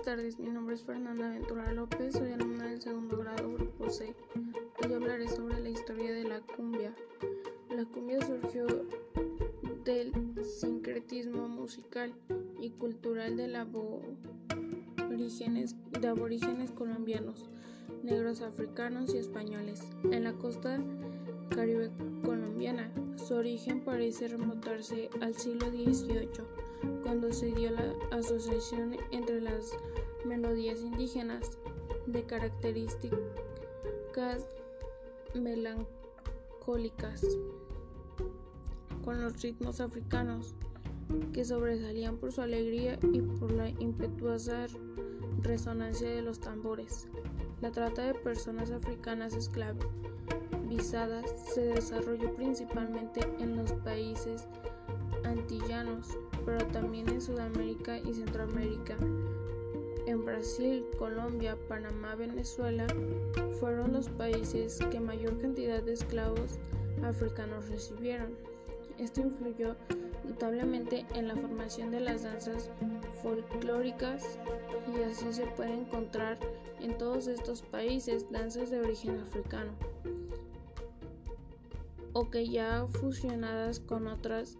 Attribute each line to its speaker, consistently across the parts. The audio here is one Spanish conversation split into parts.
Speaker 1: tardes, mi nombre es Fernanda Ventura López, soy alumna del segundo grado Grupo C. Hoy hablaré sobre la historia de la cumbia. La cumbia surgió del sincretismo musical y cultural de, aborígenes, de aborígenes colombianos, negros africanos y españoles en la costa caribe colombiana. Su origen parece remontarse al siglo XVIII cuando se dio la asociación entre las melodías indígenas de características melancólicas con los ritmos africanos que sobresalían por su alegría y por la impetuosa resonancia de los tambores. La trata de personas africanas se desarrolló principalmente en los países antillanos, pero también en Sudamérica y Centroamérica. En Brasil, Colombia, Panamá, Venezuela fueron los países que mayor cantidad de esclavos africanos recibieron. Esto influyó notablemente en la formación de las danzas folclóricas y así se puede encontrar en todos estos países danzas de origen africano o que ya fusionadas con otras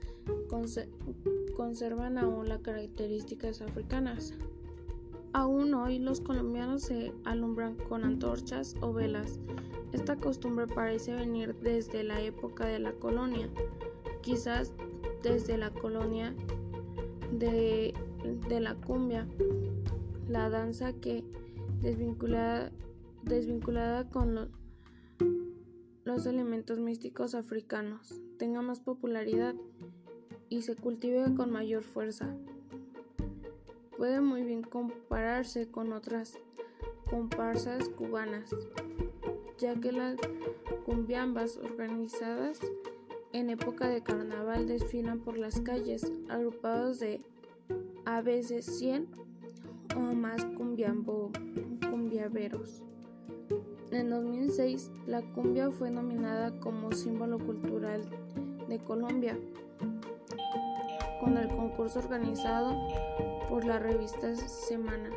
Speaker 1: conservan aún las características africanas. Aún hoy los colombianos se alumbran con antorchas o velas. Esta costumbre parece venir desde la época de la colonia, quizás desde la colonia de, la cumbia, la danza que desvinculada, desvinculada con los los elementos místicos africanos tenga más popularidad y se cultive con mayor fuerza. Puede muy bien compararse con otras comparsas cubanas, ya que las cumbiambas organizadas en época de carnaval desfilan por las calles agrupados de a veces 100 o más cumbiambo, cumbiaveros. En 2006, la cumbia fue nominada como símbolo cultural de Colombia con el concurso organizado por la revista Semana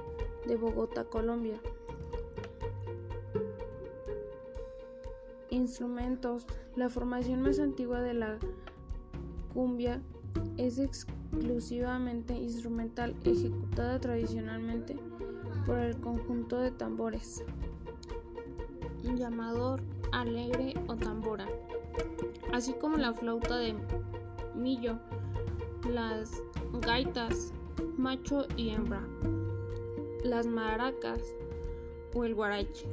Speaker 1: de Bogotá, Colombia. Instrumentos. La formación más antigua de la cumbia es exclusivamente instrumental, ejecutada tradicionalmente por el conjunto de tambores llamador, alegre o tambora, así como la flauta de millo, las gaitas, macho y hembra, las maracas o el guarache.